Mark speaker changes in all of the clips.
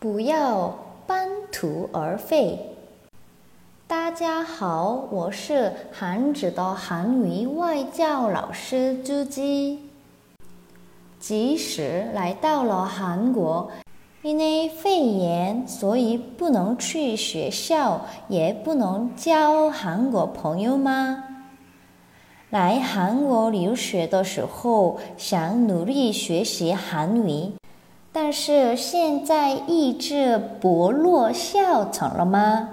Speaker 1: 不要半途而废。大家好，我是韩子的韩语外教老师朱姬。即使来到了韩国，因为肺炎，所以不能去学校，也不能交韩国朋友吗？来韩国留学的时候，想努力学习韩语。但是现在意志薄弱下沉了吗？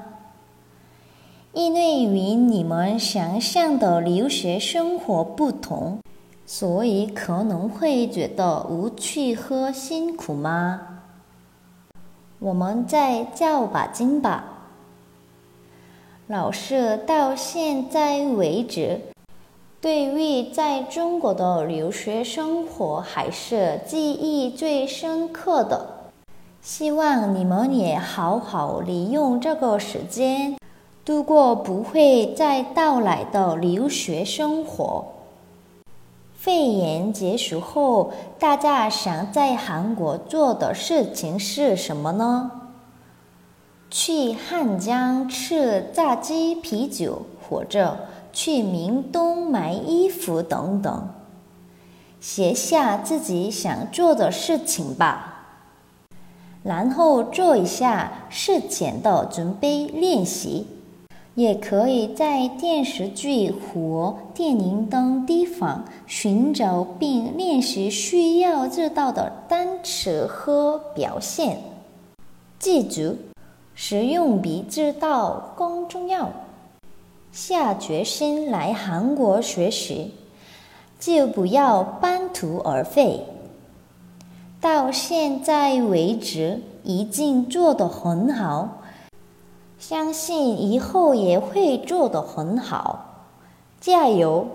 Speaker 1: 因为与你们想象的留学生活不同，所以可能会觉得无趣和辛苦吗？我们再较把劲吧。老师到现在为止。对于在中国的留学生活，还是记忆最深刻的。希望你们也好好利用这个时间，度过不会再到来的留学生活。肺炎结束后，大家想在韩国做的事情是什么呢？去汉江吃炸鸡、啤酒，或者？去明东买衣服等等，写下自己想做的事情吧，然后做一下事前的准备练习。也可以在电视剧或电影等地方寻找并练习需要知道的单词和表现。记住，使用比知道更重要。下决心来韩国学习，就不要半途而废。到现在为止，已经做得很好，相信以后也会做得很好。加油！